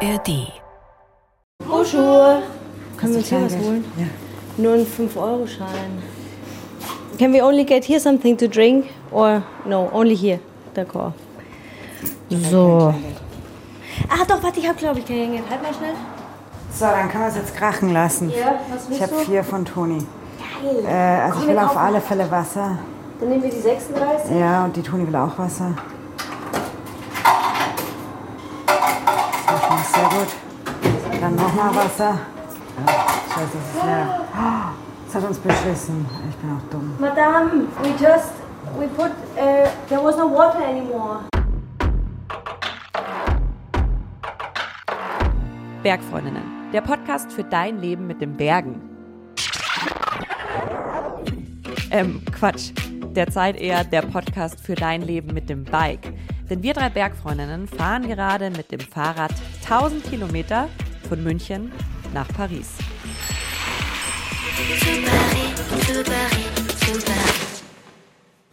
ARD. Schuhe. Können wir uns hier was holen? Ja. Nur ein 5-Euro-Schein. Can we only get here something to drink? Or no, only here. D'accord. So. Ah, doch, warte, ich habe, glaube ich, kein Geld. Halt mal schnell. So, dann können wir es jetzt krachen lassen. Ja, was willst Ich habe vier von Toni. Geil. Äh, also Komm, ich will auf alle Fälle Wasser. Dann nehmen wir die 36. Ja, und die Toni will auch Wasser. Das ist schon sehr Wasser. Scheiße, das ist leer. Das hat uns beschissen. Ich bin auch dumm. Madame, we just, we put, uh, there was no water anymore. Bergfreundinnen, der Podcast für dein Leben mit den Bergen. Ähm, Quatsch. Derzeit eher der Podcast für dein Leben mit dem Bike. Denn wir drei Bergfreundinnen fahren gerade mit dem Fahrrad 1000 Kilometer von München nach Paris.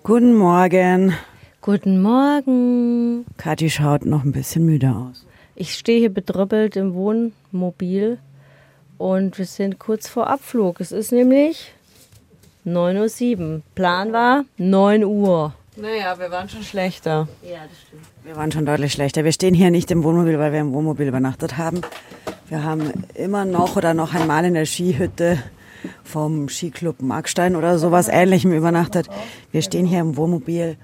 Guten Morgen. Guten Morgen. Kathi schaut noch ein bisschen müde aus. Ich stehe hier bedröppelt im Wohnmobil und wir sind kurz vor Abflug. Es ist nämlich 9.07 Uhr. Plan war 9 Uhr. Naja, wir waren schon schlechter. Ja, das stimmt. Wir waren schon deutlich schlechter. Wir stehen hier nicht im Wohnmobil, weil wir im Wohnmobil übernachtet haben. Wir haben immer noch oder noch einmal in der Skihütte vom Skiclub Markstein oder sowas ähnlichem übernachtet. Wir stehen hier im Wohnmobil,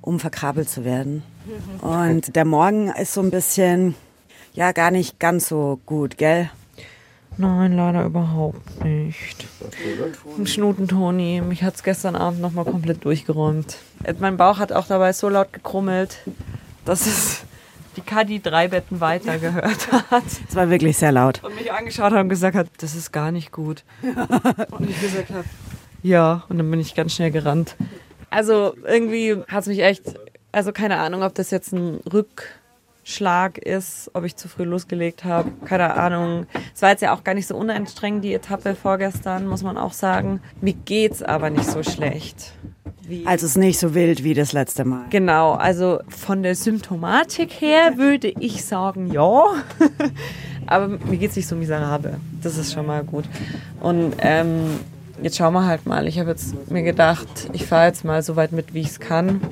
um verkabelt zu werden. Und der Morgen ist so ein bisschen, ja, gar nicht ganz so gut, gell? Nein, leider überhaupt nicht. Ein Schnutentoni. Mich hat es gestern Abend nochmal komplett durchgeräumt. Mein Bauch hat auch dabei so laut gekrummelt, dass es die Kadi drei Betten weiter gehört hat. Es war wirklich sehr laut. Und mich angeschaut hat und gesagt hat, das ist gar nicht gut. Und ich gesagt habe, ja. Und dann bin ich ganz schnell gerannt. Also irgendwie hat es mich echt, also keine Ahnung, ob das jetzt ein Rückschlag ist, ob ich zu früh losgelegt habe. Keine Ahnung. Es war jetzt ja auch gar nicht so unanstrengend, die Etappe vorgestern, muss man auch sagen. Mir geht's aber nicht so schlecht. Wie Also es ist nicht so wild wie das letzte Mal. Genau, also von der Symptomatik her würde ich sagen, ja. Aber mir geht es nicht so miserabel. Das ist schon mal gut. Und ähm, jetzt schauen wir halt mal. Ich habe jetzt mir gedacht, ich fahre jetzt mal so weit mit, wie ich es kann.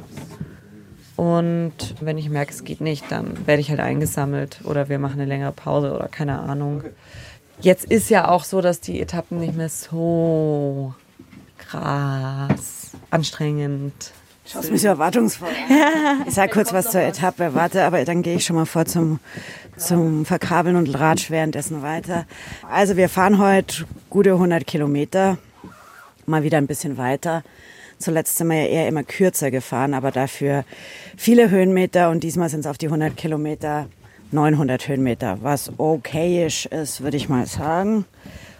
Und wenn ich merke, es geht nicht, dann werde ich halt eingesammelt oder wir machen eine längere Pause oder keine Ahnung. Jetzt ist ja auch so, dass die Etappen nicht mehr so krass anstrengend Schaust mich so erwartungsvoll. Ich sag kurz was zur Etappe, warte, aber dann gehe ich schon mal vor zum, zum Verkabeln und ratsch währenddessen weiter. Also wir fahren heute gute 100 Kilometer, mal wieder ein bisschen weiter. Zuletzt sind wir ja eher immer kürzer gefahren, aber dafür viele Höhenmeter und diesmal sind es auf die 100 Kilometer 900 Höhenmeter, was okayisch ist, würde ich mal sagen.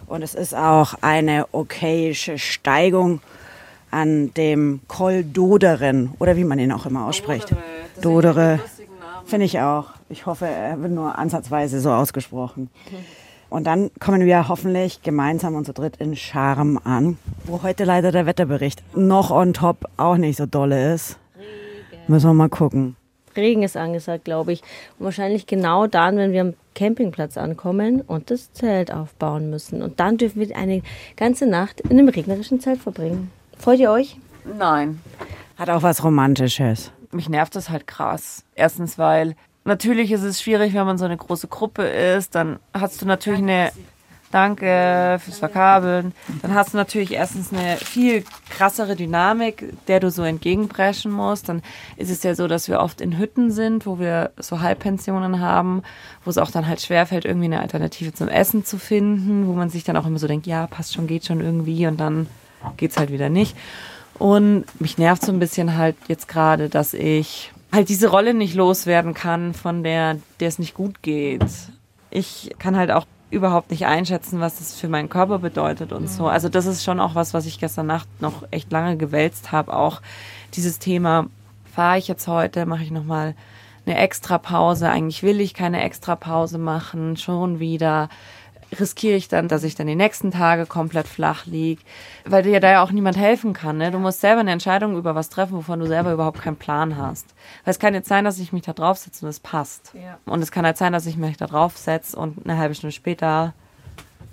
Und es ist auch eine okayische Steigung an dem Col Doderen oder wie man ihn auch immer ausspricht. Dodere. Finde ich auch. Ich hoffe, er wird nur ansatzweise so ausgesprochen. Und dann kommen wir hoffentlich gemeinsam und zu dritt in Charm an, wo heute leider der Wetterbericht noch on top auch nicht so dolle ist. Müssen wir mal gucken. Regen ist angesagt, glaube ich. Und wahrscheinlich genau dann, wenn wir am Campingplatz ankommen und das Zelt aufbauen müssen. Und dann dürfen wir eine ganze Nacht in einem regnerischen Zelt verbringen. Freut ihr euch? Nein. Hat auch was Romantisches. Mich nervt das halt krass. Erstens, weil natürlich ist es schwierig, wenn man so eine große Gruppe ist. Dann hast du natürlich eine. Danke fürs Verkabeln. Dann hast du natürlich erstens eine viel krassere Dynamik, der du so entgegenpreschen musst. Dann ist es ja so, dass wir oft in Hütten sind, wo wir so Halbpensionen haben, wo es auch dann halt schwerfällt, irgendwie eine Alternative zum Essen zu finden, wo man sich dann auch immer so denkt, ja, passt schon, geht schon irgendwie und dann geht's halt wieder nicht. Und mich nervt so ein bisschen halt jetzt gerade, dass ich halt diese Rolle nicht loswerden kann, von der, der es nicht gut geht. Ich kann halt auch überhaupt nicht einschätzen, was das für meinen Körper bedeutet und so. Also das ist schon auch was, was ich gestern Nacht noch echt lange gewälzt habe. Auch dieses Thema, fahre ich jetzt heute, mache ich nochmal eine extra Pause. Eigentlich will ich keine extra Pause machen, schon wieder riskiere ich dann, dass ich dann die nächsten Tage komplett flach liege, weil dir da ja auch niemand helfen kann. Ne? Du musst selber eine Entscheidung über was treffen, wovon du selber überhaupt keinen Plan hast. Weil es kann jetzt sein, dass ich mich da draufsetze und es passt. Ja. Und es kann halt sein, dass ich mich da draufsetze und eine halbe Stunde später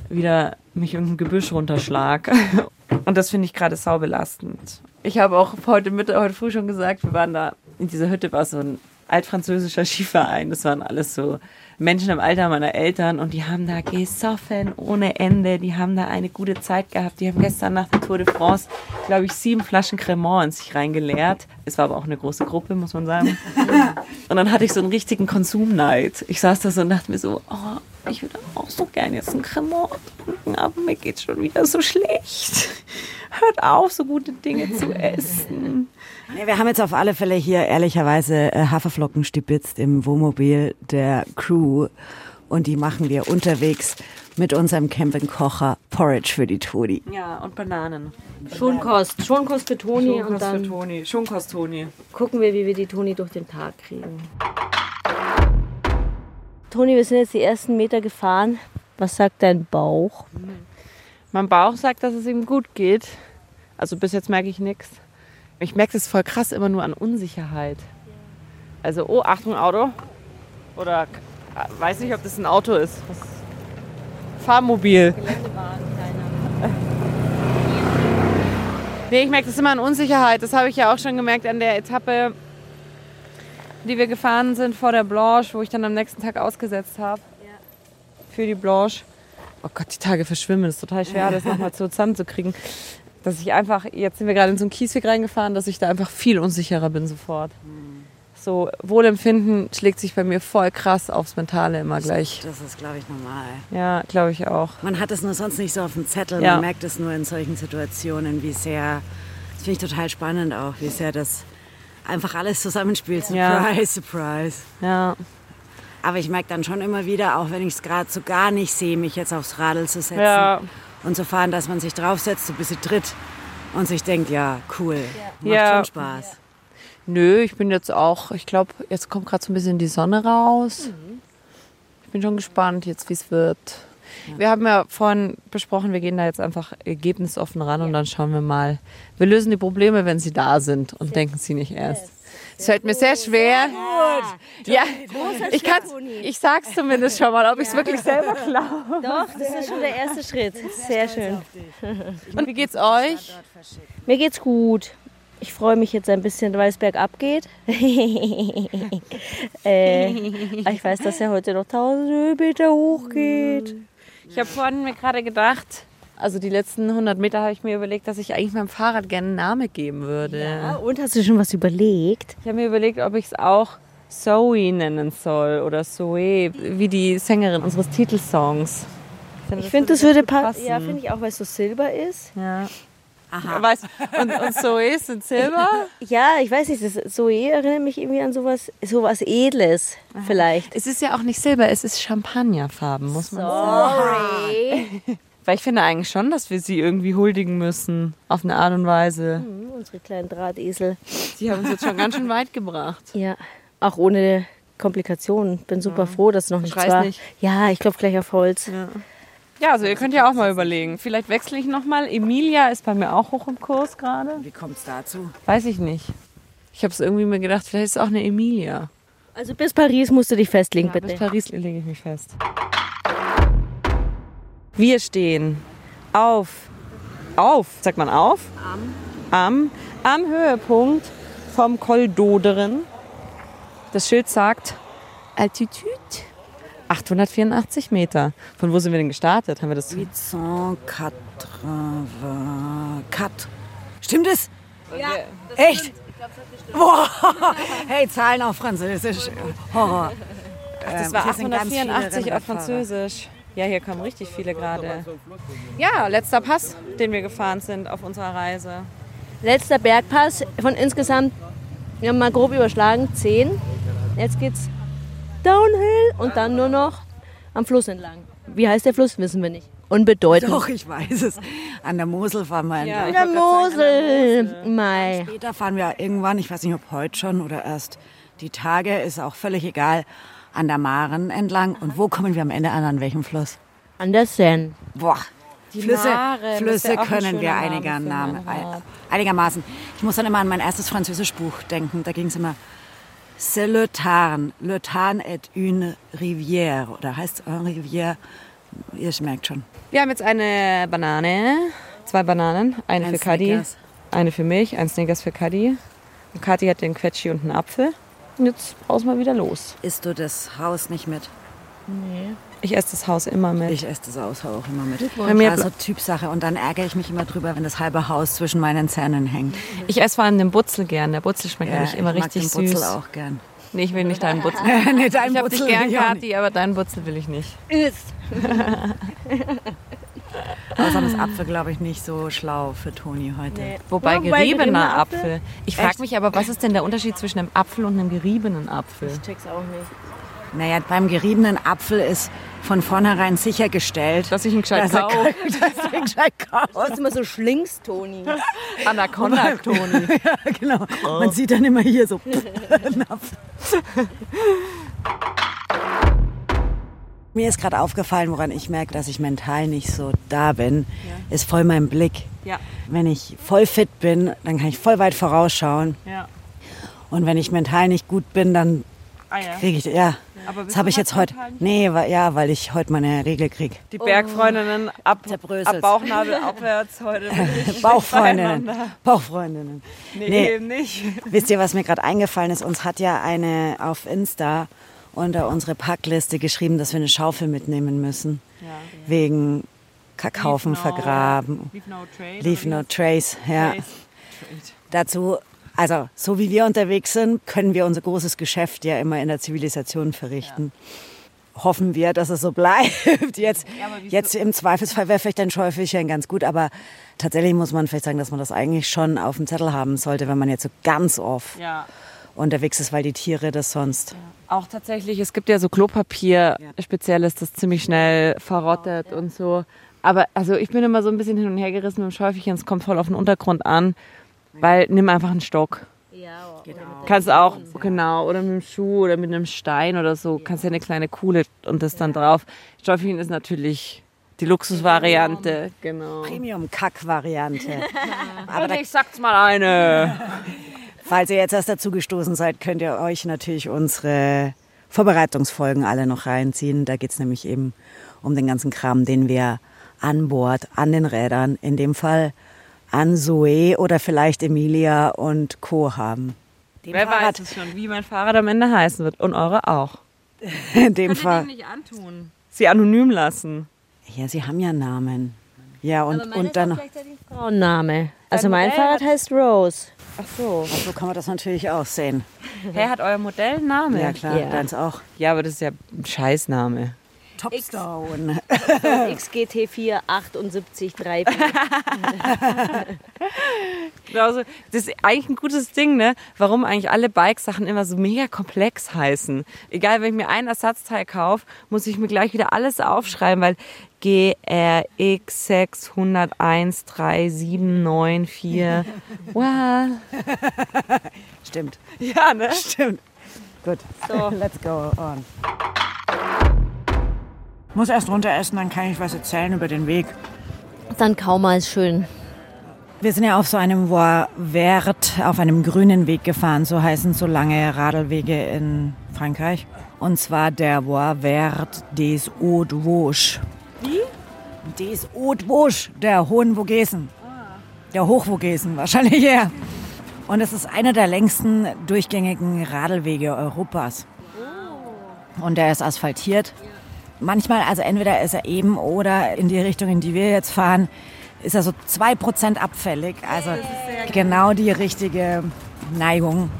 wieder mich irgendein Gebüsch runterschlag. Und das finde ich gerade saubelastend. Ich habe auch heute Mittag, heute früh schon gesagt, wir waren da in dieser Hütte, war so ein altfranzösischer Skiverein. Das waren alles so Menschen im Alter meiner Eltern und die haben da gesoffen ohne Ende. Die haben da eine gute Zeit gehabt. Die haben gestern nach der Tour de France, glaube ich, sieben Flaschen Cremant in sich reingeleert. Es war aber auch eine große Gruppe, muss man sagen. Und dann hatte ich so einen richtigen Konsumneid. Ich saß da so und dachte mir so, oh, ich würde auch so gerne jetzt ein Cremant trinken, aber mir geht schon wieder so schlecht. Hört auf, so gute Dinge zu essen. Nee, wir haben jetzt auf alle Fälle hier ehrlicherweise äh, Haferflocken stibitzt im Wohnmobil der Crew und die machen wir unterwegs mit unserem Campingkocher Porridge für die Toni. Ja, und Bananen. Schonkost. Schonkost für Toni Schonkost und dann für Toni. Schonkost Toni. gucken wir, wie wir die Toni durch den Tag kriegen. Toni, wir sind jetzt die ersten Meter gefahren. Was sagt dein Bauch? Mein Bauch sagt, dass es ihm gut geht. Also bis jetzt merke ich nichts. Ich merke das voll krass immer nur an Unsicherheit. Also, oh, Achtung, Auto. Oder weiß nicht, ob das ein Auto ist. Was? Fahrmobil. Nee, ich merke das immer an Unsicherheit. Das habe ich ja auch schon gemerkt an der Etappe, die wir gefahren sind vor der Blanche, wo ich dann am nächsten Tag ausgesetzt habe. Für die Blanche. Oh Gott, die Tage verschwimmen. Das ist total schwer, das nochmal zusammenzukriegen. Dass ich einfach, jetzt sind wir gerade in so einen Kiesweg reingefahren, dass ich da einfach viel unsicherer bin sofort. So, Wohlempfinden schlägt sich bei mir voll krass aufs Mentale immer gleich. Das ist, glaube ich, normal. Ja, glaube ich auch. Man hat es nur sonst nicht so auf dem Zettel. Ja. Man merkt es nur in solchen Situationen, wie sehr, das finde ich total spannend auch, wie sehr das einfach alles zusammenspielt. Surprise, Ja. surprise. Ja, Aber ich merke dann schon immer wieder, auch wenn ich es gerade so gar nicht sehe, mich jetzt aufs Radl zu setzen Ja. und zu fahren, dass man sich draufsetzt, so ein bisschen tritt und sich denkt, ja, cool, macht Ja. schon Spaß. Nö, ich bin jetzt auch, ich glaube, jetzt kommt gerade so ein bisschen die Sonne raus. Mhm. Ich bin schon gespannt jetzt, wie es wird. Wir haben ja vorhin besprochen, wir gehen da jetzt einfach ergebnisoffen ran und dann schauen wir mal. Wir lösen die Probleme, wenn sie da sind und denken sie nicht erst. Es fällt mir sehr schwer. Ja, ich kann, ich sag's zumindest schon mal, ob ich es wirklich selber glaube. Doch, das ist schon der erste Schritt. Sehr schön. Und wie geht's euch? Mir geht's gut. Ich freue mich jetzt ein bisschen, weil es bergab geht. äh, ich weiß, dass er heute noch 1000 Höhenmeter hoch geht. Ich habe vorhin mir gerade gedacht, also die letzten 100 Meter habe ich mir überlegt, dass ich eigentlich meinem Fahrrad gerne einen Namen geben würde. Ja, und hast du schon was überlegt? Ich habe mir überlegt, ob ich es auch Zoe nennen soll oder Zoe, wie die Sängerin unseres Titelsongs. Ich finde, das würde gut passen. Ja, finde ich auch, weil es so silber ist. Ja. Weißt, und, und Zoe sind Silber. Ja, ich weiß nicht, das Zoe erinnert mich irgendwie an sowas, sowas Edles vielleicht. Es ist ja auch nicht Silber, es ist Champagnerfarben, muss man sagen. Sorry. Weil ich finde eigentlich schon, dass wir sie irgendwie huldigen müssen. Auf eine Art und Weise. Hm, Unsere kleinen Drahtesel. Die haben uns jetzt schon ganz schön weit gebracht. Ja, auch ohne Komplikationen. Bin super froh, dass es noch Schreist war. nicht. Ja, ich klopfe gleich auf Holz. Ja, also ihr könnt ja auch mal überlegen. Vielleicht wechsle ich nochmal. Emilia ist bei mir auch hoch im Kurs gerade. Wie kommt es dazu? Weiß ich nicht. Ich habe es irgendwie mir gedacht, vielleicht ist es auch eine Emilia. Also bis Paris musst du dich festlegen, Ja, bis bitte. Paris lege ich mich fest. Wir stehen auf, auf, sagt man auf? Am. Am, Höhepunkt vom Col d'Oderen. Das Schild sagt Altitude 884 Meter. Von wo sind wir denn gestartet? Haben wir das? 884. Stimmt es? Ja. Echt? Boah. Hey, Zahlen auf Französisch. Horror. Das war hier sind ganz viele 884 auf. Französisch. Ja, hier kommen richtig viele gerade. Ja, letzter Pass, den wir gefahren sind auf unserer Reise. Letzter Bergpass von insgesamt, wir haben mal grob überschlagen, 10. Jetzt geht's downhill und dann nur noch am Fluss entlang. Wie heißt der Fluss, wissen wir nicht. Unbedeutend. Doch, ich weiß es. An der Mosel fahren wir Ja, entlang. Der Mosel. Mai. Später fahren wir irgendwann, ich weiß nicht, ob heute schon oder erst die Tage, ist auch völlig egal, an der Maren entlang. Und wo kommen wir am Ende an? An welchem Fluss? An der Seine. Boah. Die Flüsse, Mare, Flüsse können wir einiger Namen, einigermaßen. Ich muss dann immer an mein erstes Französischbuch denken. Da ging es immer C'est le Tarn. Le Tarn est une rivière. Oder heißt es eine Rivière? Ihr merkt schon. Wir haben jetzt eine Banane, zwei Bananen, eine Ein für Kadi, eine für mich, ein Snickers für Kadi. Und Kadi hat den Quetschi und einen Apfel. Und jetzt brauchen wir wieder los. Isst du das Haus nicht mit? Ich esse das Haus immer mit. Ich esse das Haus auch immer mit. Bei mir also Typsache. Und dann ärgere ich mich immer drüber, wenn das halbe Haus zwischen meinen Zähnen hängt. Ich esse vor allem den Butzel gern. Der Butzel schmeckt nämlich immer ich mag richtig den Butzel süß. auch gern. Nee, ich will nicht deinen Butzel. nee, dein Ich hab dich Butzel gern, will ich auch nicht. Kathi, aber deinen Butzel will ich nicht. Außerdem ist Apfel, glaube ich, nicht so schlau für Toni heute. Wobei Wobei geriebener geriebener Apfel. Apfel? Ich frage mich aber, was ist denn der Unterschied zwischen einem Apfel und einem geriebenen Apfel? Ich check's auch nicht. Naja, beim geriebenen Apfel ist von vornherein sichergestellt, Dass ich ihn gescheit dass er kaufe. dass du ihn gescheit kaufst. Du bist immer so schlingst, Toni. Anaconda, Toni. Ja, genau. Man sieht dann immer hier so. Mir ist gerade aufgefallen, woran ich merke, dass ich mental nicht so da bin, ist voll mein Blick. Ja. Wenn ich voll fit bin, dann kann ich voll weit vorausschauen. Ja. Und wenn ich mental nicht gut bin, dann Ah ja. kriege ich, ja. Aber Das habe ich jetzt heute. Nee, weil, ja, weil ich heute meine Regel kriege. Die Bergfreundinnen ab, Zerbröselt. ab Bauchnabel aufwärts heute. Bauchfreundinnen. Bauchfreundinnen. Nee, Nee. eben nicht. Wisst ihr, was mir gerade eingefallen ist? Uns hat ja eine auf Insta unter unsere Packliste geschrieben, dass wir eine Schaufel mitnehmen müssen. Wegen Kackhaufen Leave no- vergraben. Leave no trace. Leave no trace. Ja. Trace. Dazu, also so wie wir unterwegs sind, können wir unser großes Geschäft ja immer in der Zivilisation verrichten. Hoffen wir, dass es so bleibt. Jetzt, jetzt im Zweifelsfall wäre vielleicht ein Schäufelchen ganz gut, aber tatsächlich muss man vielleicht sagen, dass man das eigentlich schon auf dem Zettel haben sollte, wenn man jetzt so ganz oft Ja. unterwegs ist, weil die Tiere das sonst. Auch tatsächlich, es gibt ja so Klopapier, spezielles, das ziemlich schnell verrottet und so. Aber also ich bin immer so ein bisschen hin und her gerissen mit dem Schäufelchen, es kommt voll auf den Untergrund an, weil nimm einfach einen Stock. Ja, Kannst auch, genau, oder mit einem Schuh oder mit einem Stein oder so, kannst ja eine kleine Kuhle und das dann drauf. Schäufelchen ist natürlich die Luxusvariante, genau. Premium-Kack-Variante. Aber ich sag's mal eine. Falls ihr jetzt erst dazu gestoßen seid, könnt ihr euch natürlich unsere Vorbereitungsfolgen alle noch reinziehen. Da geht es nämlich eben um den ganzen Kram, den wir an Bord, an den Rädern, in dem Fall an Zoe oder vielleicht Emilia und Co. haben. Dem Wer weiß es schon, wie mein Fahrrad am Ende heißen wird. Und eure auch. in dem Fall. nicht antun. Sie anonym lassen. Ja, sie haben ja Namen. Ja, und, und dann. Frauenname. Also Dein mein Modell Fahrrad heißt Rose. Ach so. So kann man das natürlich auch sehen. Hey, hat euer Modell einen Namen? Ja, klar, Ja. deins auch. Ja, aber das ist ja ein Scheißname. Topstone. XGT4 78 3 Also, das ist eigentlich ein gutes Ding, ne? Warum eigentlich alle Bikesachen immer so mega komplex heißen. Egal, wenn ich mir ein Ersatzteil kaufe, muss ich mir gleich wieder alles aufschreiben, weil GRX 601 3794. Wow. Stimmt. Ja, ne? Stimmt. Gut. So. Let's go on. Muss erst runter essen, dann kann ich was erzählen über den Weg. Dann kaum mal schön. Wir sind ja auf so einem Vert, auf einem grünen Weg gefahren. So heißen so lange Radlwege in Frankreich. Und zwar der Vert des Hauts de Vosges. Wie? Des Hauts de Vosges, der Hohen Vogesen. Der Hochvogesen wahrscheinlich eher. Und es ist einer der längsten durchgängigen Radlwege Europas. Und der ist asphaltiert. Manchmal, also entweder ist er eben oder in die Richtung, in die wir jetzt fahren, ist er so 2% abfällig. Also genau die richtige Neigung.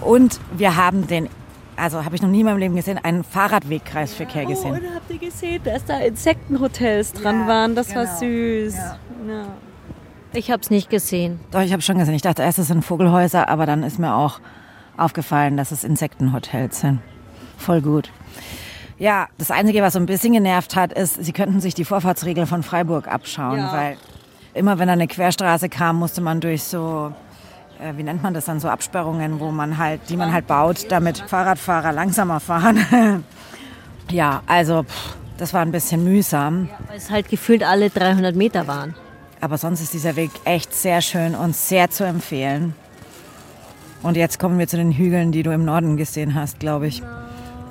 Und wir haben den, also habe ich noch nie in meinem Leben gesehen, einen Fahrradwegkreisverkehr gesehen. und habt ihr gesehen, dass da Insektenhotels dran Ja, waren? Das war genau. süß. Ja. Ja. Ich hab's nicht gesehen. Doch, ich habe schon gesehen. Ich dachte erst, es sind Vogelhäuser, aber dann ist mir auch aufgefallen, dass es Insektenhotels sind. Voll gut. Ja, das Einzige, was so ein bisschen genervt hat, ist, sie könnten sich die Vorfahrtsregeln von Freiburg abschauen, Ja. weil immer wenn da eine Querstraße kam, musste man durch so, äh, wie nennt man das dann, so Absperrungen, wo man halt, die man halt baut, damit Fahrradfahrer langsamer fahren. ja, also pff, Das war ein bisschen mühsam. Weil es halt gefühlt alle 300 Meter waren. Aber sonst ist dieser Weg echt sehr schön und sehr zu empfehlen. Und jetzt kommen wir zu den Hügeln, die du im Norden gesehen hast, glaube ich.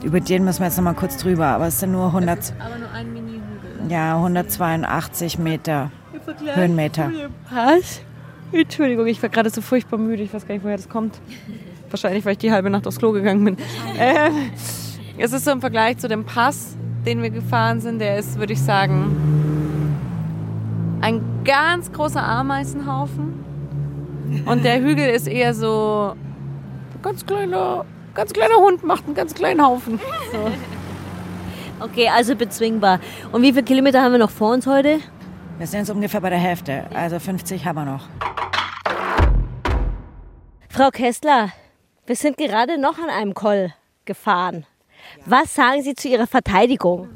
Über den müssen wir jetzt noch mal kurz drüber, aber es sind nur 100, Aber nur ein Mini-Hügel. ja, 182 Meter Höhenmeter. Was? Entschuldigung, ich war gerade so furchtbar müde. Ich weiß gar nicht, woher das kommt. Wahrscheinlich, weil ich die halbe Nacht aufs Klo gegangen bin. Ähm, es ist so im Vergleich zu dem Pass, den wir gefahren sind, der ist, würde ich sagen, ein ganz großer Ameisenhaufen. Und der Hügel ist eher so ein ganz kleiner, ganz kleiner Hund macht einen ganz kleinen Haufen. Okay, also bezwingbar. Und wie viele Kilometer haben wir noch vor uns heute? Wir sind jetzt ungefähr bei der Hälfte, also 50 haben wir noch. Frau Kessler, wir sind gerade noch an einem Koll gefahren. Was sagen Sie zu Ihrer Verteidigung?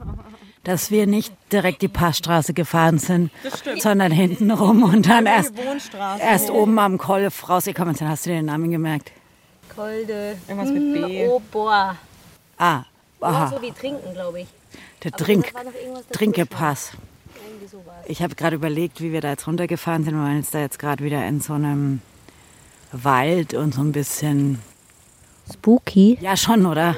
Dass wir nicht direkt die Passstraße gefahren sind, sondern hinten rum und dann erst, erst oben am Koll rausgekommen sind. Hast du den Namen gemerkt? Kolde. Irgendwas mit B. Oh, boah. Ah, aha, So wie trinken, glaube ich. der Aber Trink. Trinkepass. Ich habe gerade überlegt, wie wir da jetzt runtergefahren sind. Wir waren jetzt da jetzt gerade wieder in so einem Wald und so ein bisschen. Spooky. Ja, schon, oder?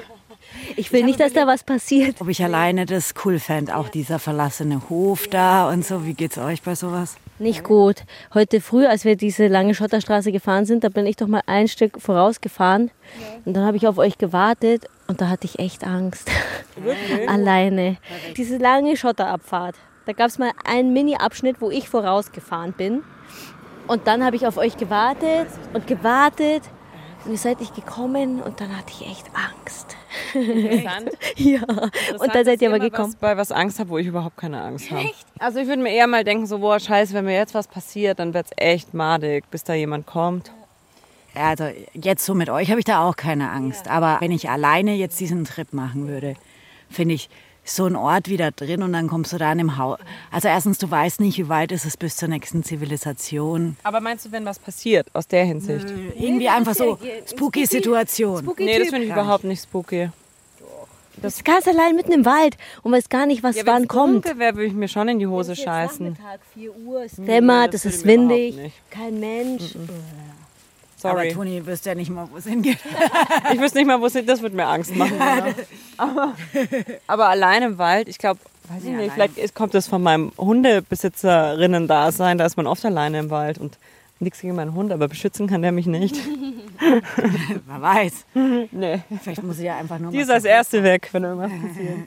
Ich will nicht, dass da was passiert. Ob ich alleine das cool fände. Auch dieser verlassene Hof da und so. Wie geht's euch bei sowas? Nicht gut. Heute früh, als wir diese lange Schotterstraße gefahren sind, da bin ich doch mal ein Stück vorausgefahren. Und dann habe ich auf euch gewartet und da hatte ich echt Angst. Alleine. Diese lange Schotterabfahrt. Da gab es mal einen Mini-Abschnitt, wo ich vorausgefahren bin. Und dann habe ich auf euch gewartet und gewartet. Und ihr seid nicht gekommen und dann hatte ich echt Angst. Interessant. Ja. Und dann seid ihr aber immer gekommen. Was, bei was Angst habe, wo ich überhaupt keine Angst habe. Also ich würde mir eher mal denken, so, boah, scheiße, wenn mir jetzt was passiert, dann wird's echt madig, bis da jemand kommt. Ja, also jetzt so mit euch habe ich da auch keine Angst. Aber wenn ich alleine jetzt diesen Trip machen würde, finde ich so ein Ort wieder drin und dann kommst du da an dem Haus. Also erstens, du weißt nicht, wie weit ist es bis zur nächsten Zivilisation. Aber meinst du, wenn was passiert, aus der Hinsicht? Irgendwie einfach so spooky Situation. Nee, das finde ich überhaupt nicht spooky. Das ist ganz allein mitten im Wald und weiß gar nicht, was Ja, wann kommt. dunkel wäre, würde ich mir schon in die Hose scheißen. Nachmittag, 4 Uhr, es dämmert, das es ist windig, kein Mensch. Aber Sorry. Toni, wüsste ja nicht mal, wo es hingeht. Ich wüsste nicht mal, wo es ist, das würde mir Angst machen. Oder? Aber, aber allein im Wald, ich glaube, weiß ich Ja, nicht, allein. vielleicht kommt das von meinem Hundebesitzerinnen-Dasein, da ist man oft alleine im Wald und nichts gegen meinen Hund, aber beschützen kann der mich nicht. Wer weiß. Nee. Vielleicht muss ich ja einfach nur Die ist als Erste weg, wenn irgendwas passiert.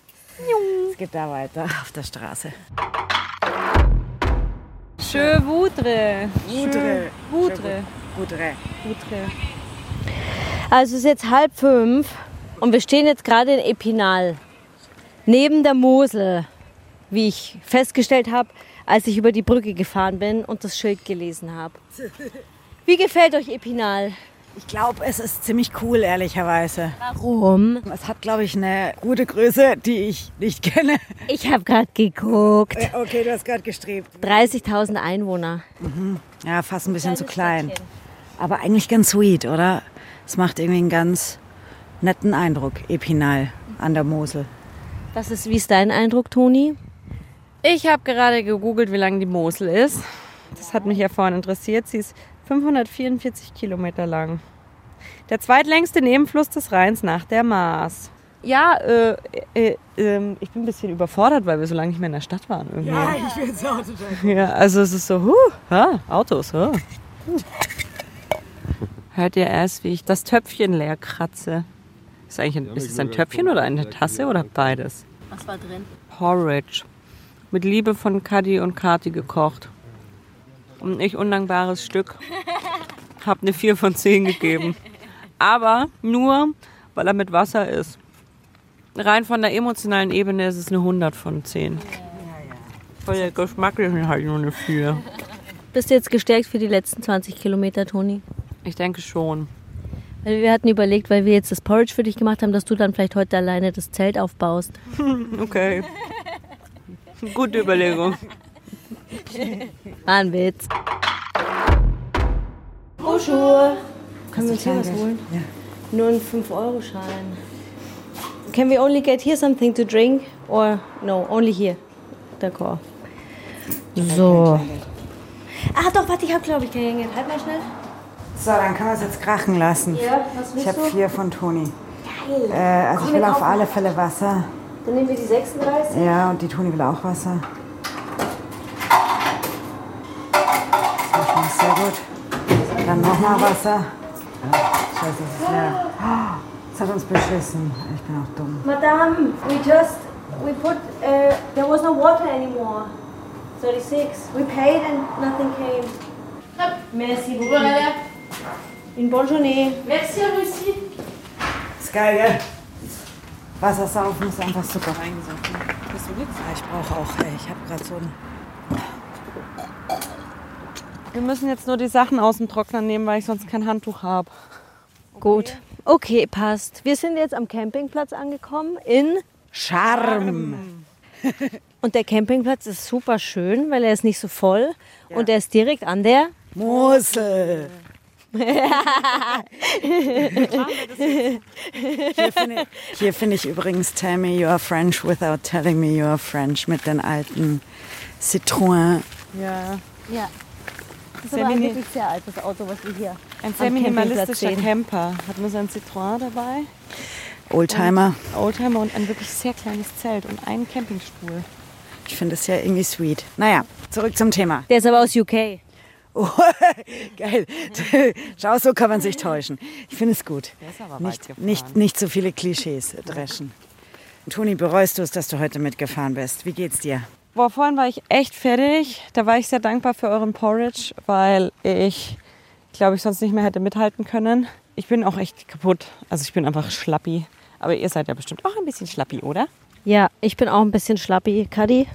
Es geht da weiter auf der Straße. Chevautre. Gudre. Chevautre. Gudre. Chevautre. Also es ist jetzt halb fünf und wir stehen jetzt gerade in Epinal, neben der Mosel, wie ich festgestellt habe, als ich über die Brücke gefahren bin und das Schild gelesen habe. Wie gefällt euch Epinal? Ich glaube, es ist ziemlich cool, ehrlicherweise. Warum? Es hat, glaube ich, eine gute Größe, die ich nicht kenne. Ich habe gerade geguckt. Okay, du hast gerade gestrebt. 30.000 Einwohner. Ja, fast ein bisschen zu klein. Aber eigentlich ganz sweet, oder? Es macht irgendwie einen ganz netten Eindruck, Epinal an der Mosel. Was ist, wie ist dein Eindruck, Toni? Ich habe gerade gegoogelt, wie lang die Mosel ist. Das hat mich ja vorhin interessiert. Sie ist 544 Kilometer lang. Der zweitlängste Nebenfluss des Rheins nach der Maas. Ja, äh, äh, ähm, ich bin ein bisschen überfordert, weil wir so lange nicht mehr in der Stadt waren. Irgendwie. Ja, ich bin so total. Ja, also es ist so, huh, ha, Autos, huh. Hört ihr erst, wie ich das Töpfchen leer kratze? Ist, eigentlich ein, ist es ein Töpfchen oder eine Tasse oder beides? Was war drin? Porridge. Mit Liebe von Kadi und Kati gekocht. Ein nicht undankbares Stück. Hab eine 4 von 10 gegeben. Aber nur, weil er mit Wasser ist. Rein von der emotionalen Ebene ist es eine 100 von 10. Von der geschmacklichen halt nur eine 4. Bist du jetzt gestärkt für die letzten 20 Kilometer, Toni? Ich denke schon. Weil wir hatten überlegt, weil wir jetzt das Porridge für dich gemacht haben, dass du dann vielleicht heute alleine das Zelt aufbaust. Okay. Gute Überlegung. War ein Witz. Rohschuhe. Können wir uns hier was holen? Ja. Nur ein 5-Euro-Schein. can we only get here something to drink? Or no, only here. D'accord. So. Ah, doch, warte, ich habe, glaube ich, gehängt. Halt mal schnell. So, dann können wir es jetzt krachen lassen. Ja, was Ich willst habe du? vier von Toni. Geil. Äh, also Komm, ich will auf. alle Fälle Wasser. Dann nehmen wir die 36. Ja, und die Toni will auch Wasser. Das war schon mal sehr gut. Dann nochmal Wasser. Scheiße, das ist leer. Das hat uns beschissen. Ich bin auch dumm. Madame, we just, we put, uh, there was no water anymore. 36. We paid and nothing came. Merci beaucoup. Voilà. Une bonne journée. Merci à vous aussi. Ist geil, gell? Wasser saufen ist einfach super. Ja, ich brauche auch, ey, ich habe gerade so ein... Wir müssen jetzt nur die Sachen aus dem Trockner nehmen, weil ich sonst kein Handtuch habe. Gut. Okay, passt. Wir sind jetzt am Campingplatz angekommen in Charme. und der Campingplatz ist super schön, weil er ist nicht so voll und er ist direkt an der Mosel. hier finde ich, finde ich übrigens Tell me you are French without telling me you are French mit den alten Citroën. Ja. Ja. Das ist aber ein wirklich sehr altes Auto, was wir hier Ein sehr minimalistischer. Camper. Hat nur sein Citroën dabei, Oldtimer. Oldtimer und ein wirklich sehr kleines Zelt und einen Campingstuhl. Ich finde es ja irgendwie sweet. Naja, zurück zum Thema. Der ist aber aus UK. Oh, geil. Schau, so kann man sich täuschen. Ich finde es gut. ist aber Nicht, nicht, nicht so viele Klischees dreschen. Toni, bereust du es, dass du heute mitgefahren bist? Wie geht's dir? Boah, vorhin war ich echt fertig. Da war ich sehr dankbar für euren Porridge, weil ich, glaube ich, sonst nicht mehr hätte mithalten können. Ich bin auch echt kaputt. Also ich bin einfach schlappi. Aber ihr seid ja bestimmt auch ein bisschen schlappi, oder? Ja, ich bin auch ein bisschen schlappi, Kadi.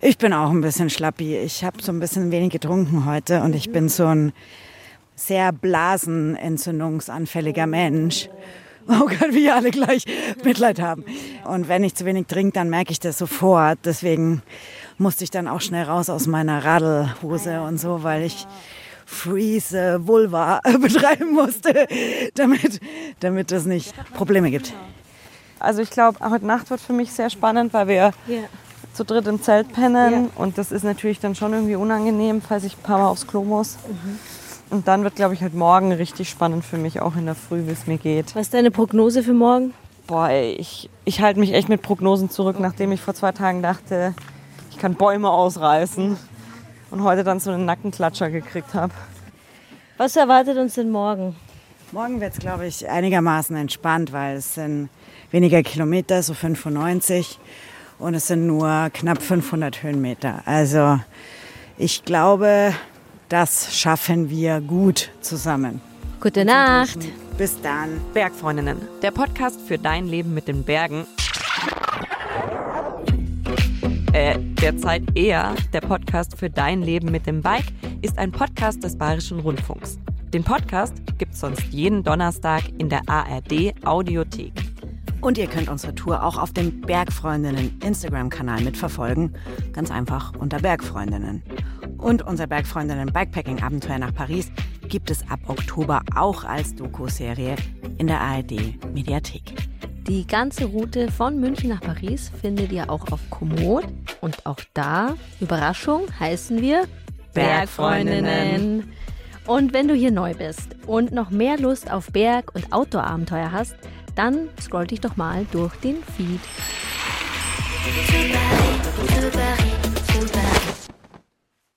Ich bin auch ein bisschen schlappi. Ich habe so ein bisschen wenig getrunken heute und ich bin so ein sehr blasenentzündungsanfälliger Mensch. Oh Gott, wie alle gleich Mitleid haben. Und wenn ich zu wenig trinke, dann merke ich das sofort. Deswegen musste ich dann auch schnell raus aus meiner Radelhose und so, weil ich Freeze Vulva betreiben musste, damit, damit es nicht Probleme gibt. Also ich glaube, heute Nacht wird für mich sehr spannend, weil wir zu dritt im Zelt pennen. Und das ist natürlich dann schon irgendwie unangenehm, falls ich ein paar Mal aufs Klo muss. Und dann wird, glaube ich, heute Morgen richtig spannend für mich, auch in der Früh, wie es mir geht. Was ist deine Prognose für morgen? Boah, ey, ich, ich halte mich echt mit Prognosen zurück, nachdem ich vor zwei Tagen dachte, ich kann Bäume ausreißen. Und heute dann so einen Nackenklatscher gekriegt habe. Was erwartet uns denn morgen? Morgen wird es, glaube ich, einigermaßen entspannt, weil es sind weniger Kilometer, so 95. Und es sind nur knapp 500 Höhenmeter. Also ich glaube, das schaffen wir gut zusammen. Gute Nacht. Bis dann. Bergfreundinnen, der Podcast für dein Leben mit den Bergen. Äh, derzeit eher der Podcast für dein Leben mit dem Bike ist ein Podcast des Bayerischen Rundfunks. Den Podcast gibt's sonst jeden Donnerstag in der ARD Audiothek. Und ihr könnt unsere Tour auch auf dem Bergfreundinnen Instagram-Kanal mitverfolgen. Ganz einfach unter Bergfreundinnen. Und unser Bergfreundinnen Bikepacking-Abenteuer nach Paris gibt es ab Oktober auch als Doku-Serie in der ARD-Mediathek. Die ganze Route von München nach Paris findet ihr auch auf Komoot. Und auch da, Überraschung, heißen wir Bergfreundinnen. Und wenn du hier neu bist und noch mehr Lust auf Berg- und Outdoor-Abenteuer hast, dann scroll dich doch mal durch den Feed.